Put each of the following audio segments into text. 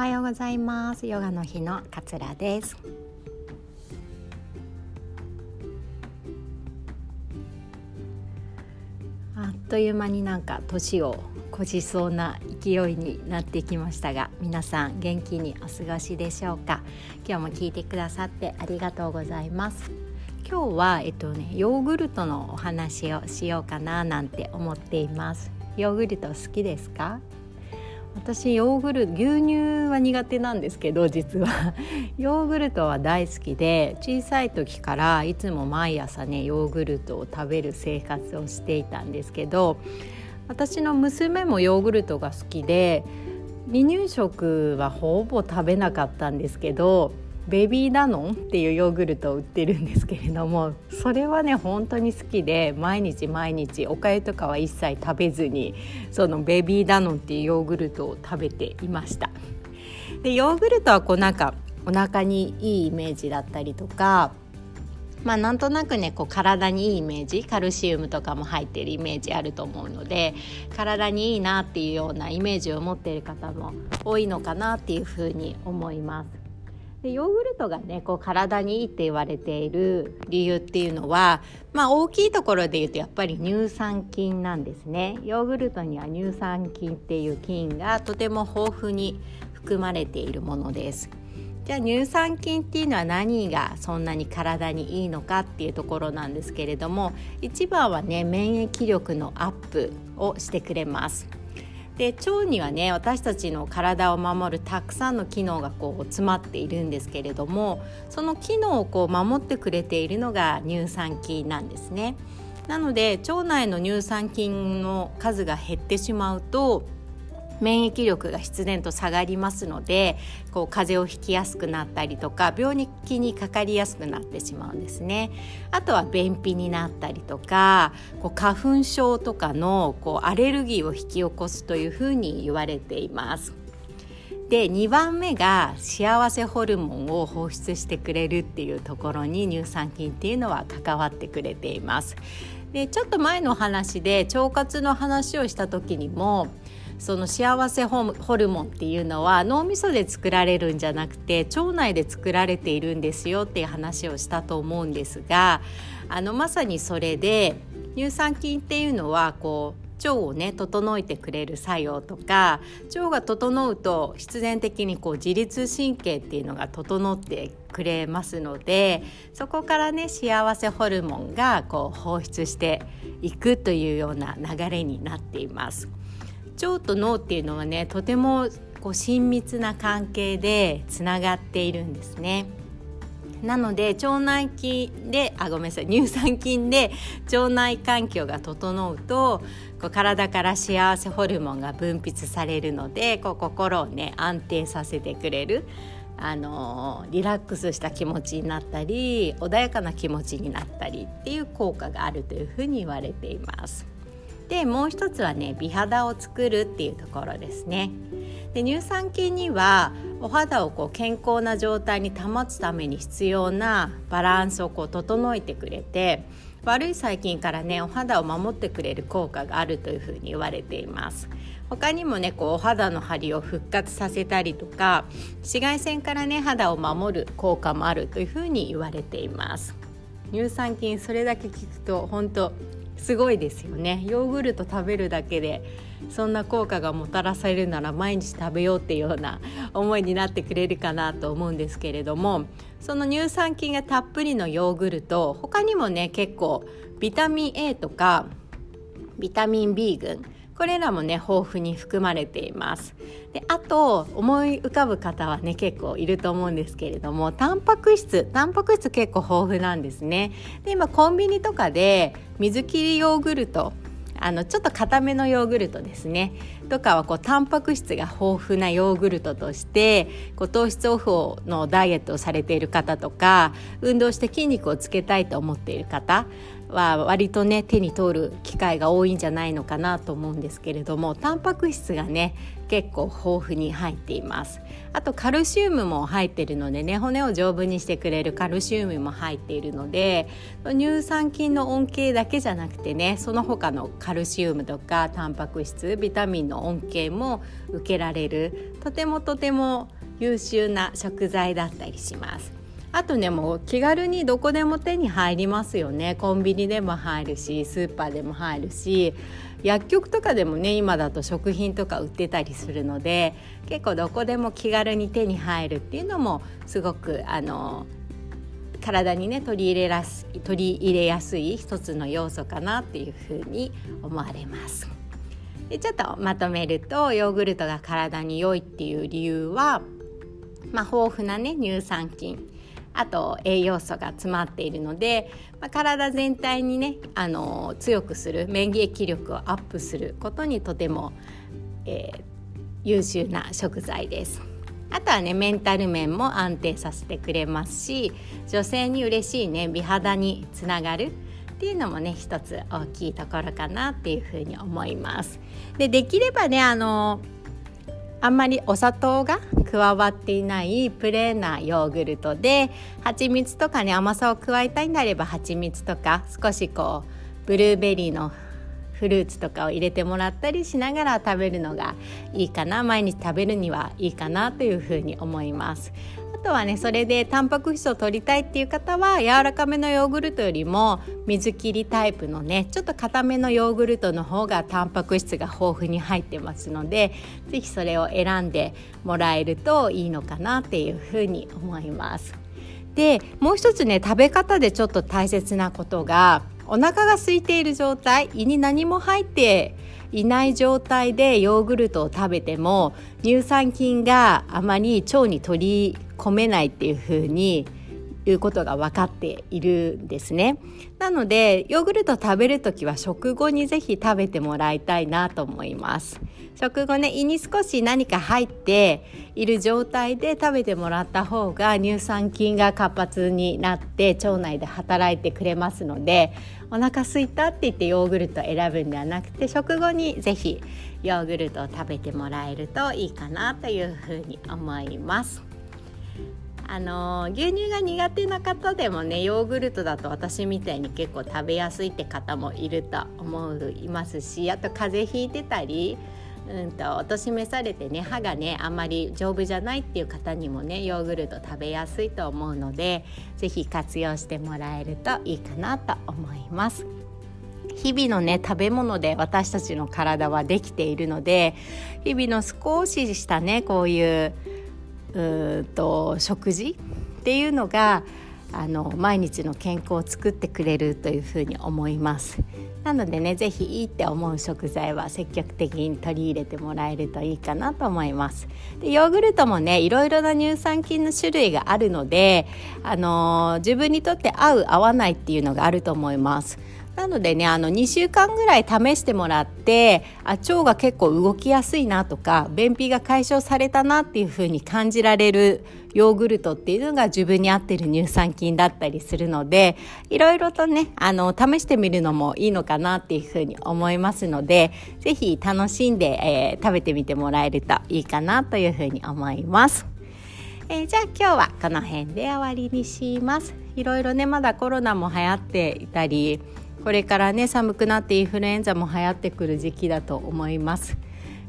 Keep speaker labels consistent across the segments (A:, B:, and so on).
A: おはようございます。ヨガの日のかつらです。あっという間になんか年を越しそうな勢いになってきましたが皆さん元気にお過ごしでしょうか？今日も聞いてくださってありがとうございます。今日はえっとねヨーグルトのお話をしようかななんて思っています。ヨーグルト好きですか？私ヨーグルト牛乳は苦手なんですけど実は。ヨーグルトは大好きで小さい時からいつも毎朝ねヨーグルトを食べる生活をしていたんですけど私の娘もヨーグルトが好きで離乳食はほぼ食べなかったんですけどベビーダノンっていうヨーグルトを売ってるんですけれどもそれはね本当に好きで毎日毎日おかゆとかは一切食べずにそのベビーダノンっていうヨーグルトを食べていましたでヨーグルトはこうなんかお腹にいいイメージだったりとかまあなんとなくねこう体にいいイメージカルシウムとかも入ってるイメージあると思うので体にいいなっていうようなイメージを持っている方も多いのかなっていうふうに思います。でヨーグルトがねこう体にいいって言われている理由っていうのは、まあ、大きいところで言うとやっぱり乳酸菌なんですね。ヨーグルトには乳酸菌っていう菌がとても豊富に含まれているものです。じゃあ乳酸菌っていうのは何がそんなに体にいいのかっていうところなんですけれども一番はね免疫力のアップをしてくれます。で腸にはね私たちの体を守るたくさんの機能がこう詰まっているんですけれどもその機能をこう守ってくれているのが乳酸菌なんですね。なので腸内の乳酸菌の数が減ってしまうと免疫力が必然と下がりますのでこう風邪をひきやすくなったりとか病気にかかりやすくなってしまうんですね。あとは便秘になったりとかこう花粉症とかのこうアレルギーを引き起こすというふうに言われています。で2番目が幸せホルモンを放出してくれるっていうところに乳酸菌っていうのは関わってくれています。でちょっと前の話で腸活の話をした時にもその幸せホルモンっていうのは脳みそで作られるんじゃなくて腸内で作られているんですよっていう話をしたと思うんですがあのまさにそれで乳酸菌っていうのはこう腸をね整えてくれる作用とか腸が整うと必然的にこう自律神経っていうのが整ってくれますのでそこからね幸せホルモンがこう放出していくというような流れになっています。腸と脳っていうのはねとてもこう親密な関係でつながっているんですね。なので腸内菌であごめんなさい乳酸菌で腸内環境が整うとこう体から幸せホルモンが分泌されるのでこう心をね安定させてくれるあのリラックスした気持ちになったり穏やかな気持ちになったりっていう効果があるというふうに言われています。でもう一つはね美肌を作るっていうところですね。で乳酸菌にはお肌をこう健康な状態に保つために必要なバランスをこう整えてくれて悪い細菌からねお肌を守ってくれる効果があるというふうに言われています。他にもねこうお肌の張りを復活させたりとか紫外線からね肌を守る効果もあるというふうに言われています。乳酸菌それだけ聞くと本当すごいですよね。ヨーグルト食べるだけでそんな効果がもたらされるなら毎日食べようっていうような思いになってくれるかなと思うんですけれどもその乳酸菌がたっぷりのヨーグルト他にもね結構ビタミン A とかビタミン B 群これらもね豊富に含まれています。であと思い浮かぶ方はね結構いると思うんですけれどもタンパク質タンパク質結構豊富なんですね。で今コンビニとかで水切りヨーグルトあのちょっと固めのヨーグルトですね。とかはこうタンパク質が豊富なヨーグルトとしてこう糖質オフのダイエットをされている方とか運動して筋肉をつけたいと思っている方。は割とね手に通る機会が多いんじゃないのかなと思うんですけれどもタンパク質がね結構豊富に入っています。あとカルシウムも入ってるのでね骨を丈夫にしてくれるカルシウムも入っているので乳酸菌の恩恵だけじゃなくてねその他のカルシウムとかタンパク質ビタミンの恩恵も受けられるとてもとても優秀な食材だったりします。あとねもう気軽にどこでも手に入りますよねコンビニでも入るしスーパーでも入るし薬局とかでもね今だと食品とか売ってたりするので結構どこでも気軽に手に入るっていうのもすごくあの体にね取り入れらす取り入れやすい一つの要素かなっていうふうに思われます。でちょっとまとめるとヨーグルトが体に良いっていう理由は、まあ、豊富なね乳酸菌あと栄養素が詰まっているので、まあ、体全体にねあの強くする免疫力をアップすることにとても、えー、優秀な食材です。あとはねメンタル面も安定させてくれますし女性に嬉しいね美肌につながるっていうのもね一つ大きいところかなっていうふうに思います。でできればねあのあんまりお砂糖が加わっていないプレーンなヨーグルトで蜂蜜とかね甘さを加えたいんであれば蜂蜜とか少しこうブルーベリーのフルーツとかを入れてもらったりしながら食べるのがいいかな。毎日食べるにはいいかなというふうに思います。とはねそれでタンパク質を取りたいっていう方は柔らかめのヨーグルトよりも水切りタイプのねちょっと固めのヨーグルトの方がタンパク質が豊富に入ってますので是非それを選んでもらえるといいのかなっていうふうに思います。でもう一つね食べ方でちょっと大切なことがお腹が空いている状態胃に何も入っていない状態でヨーグルトを食べても乳酸菌があまり腸に取り込めないっていうふうにいうことが分かっているんですねなのでヨーグルト食べる時は食後にぜひ食べてもらいたいなと思います食後ね胃に少し何か入っている状態で食べてもらった方が乳酸菌が活発になって腸内で働いてくれますのでお腹すいたって言ってヨーグルトを選ぶんではなくて食後にぜひヨーグルトを食べてもらえるといいかなというふうに思います。あの牛乳が苦手な方でもねヨーグルトだと私みたいに結構食べやすいって方もいると思いますしあと風邪ひいてたりうんとお年めされてね歯がねあんまり丈夫じゃないっていう方にもねヨーグルト食べやすいと思うので是非活用してもらえるといいかなと思います。日々のね食べ物で私たちの体はできているので日々の少ししたねこういううと食事っていうのがあの毎日の健康を作ってくれるというふうに思います。なのでね是非いいって思う食材は積極的に取り入れてもらえるといいかなと思います。でヨーグルトもねいろいろな乳酸菌の種類があるのであの自分にとって合う合わないっていうのがあると思います。なのでねあの2週間ぐらい試してもらってあ腸が結構動きやすいなとか便秘が解消されたなっていう風に感じられるヨーグルトっていうのが自分に合ってる乳酸菌だったりするのでいろいろとねあの試してみるのもいいのかなっていう風に思いますので是非楽しんで、えー、食べてみてもらえるといいかなという風に思います。えー、じゃあ今日はこの辺で終わりにします。いろいろねまだコロナも流行っていたりこれからね寒くなってインフルエンザも流行ってくる時期だと思います。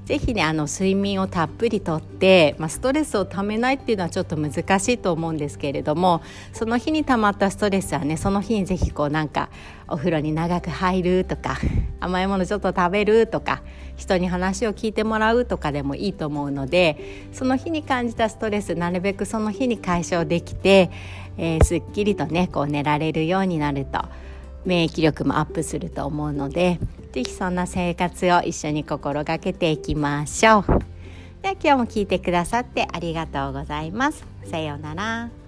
A: ぜひねあの睡眠をたっぷりとって、まあ、ストレスをためないっていうのはちょっと難しいと思うんですけれどもその日にたまったストレスはねその日にぜひこうなんかお風呂に長く入るとか甘いものちょっと食べるとか人に話を聞いてもらうとかでもいいと思うのでその日に感じたストレスなるべくその日に解消できて、えー、すっきりとねこう寝られるようになると。免疫力もアップすると思うので是非そんな生活を一緒に心がけていきましょう。では今日も聞いてくださってありがとうございます。さようなら。